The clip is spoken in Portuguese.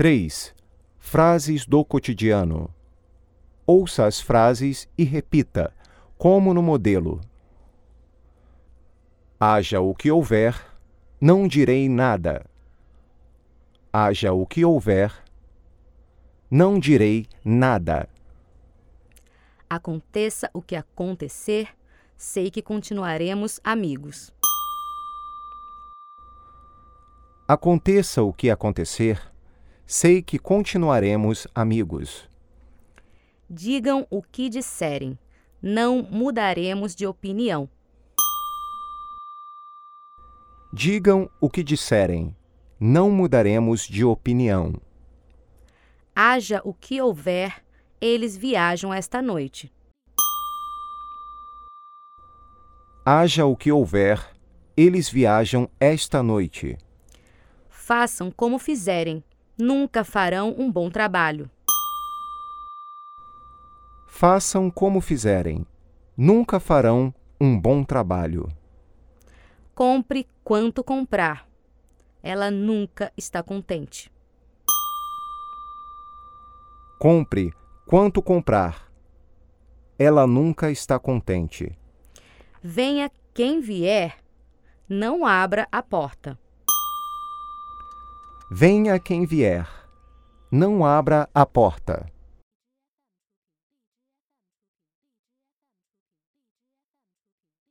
3. Frases do cotidiano. Ouça as frases e repita, como no modelo. Haja o que houver, não direi nada. Haja o que houver, não direi nada. Aconteça o que acontecer, sei que continuaremos amigos. Aconteça o que acontecer, sei que continuaremos amigos. Digam o que disserem, não mudaremos de opinião. Digam o que disserem, não mudaremos de opinião. Haja o que houver, eles viajam esta noite. Haja o que houver, eles viajam esta noite. Façam como fizerem, nunca farão um bom trabalho. Façam como fizerem, nunca farão um bom trabalho. Compre quanto comprar. Ela nunca está contente. Compre quanto comprar. Ela nunca está contente. Venha quem vier, não abra a porta. Venha quem vier, não abra a porta.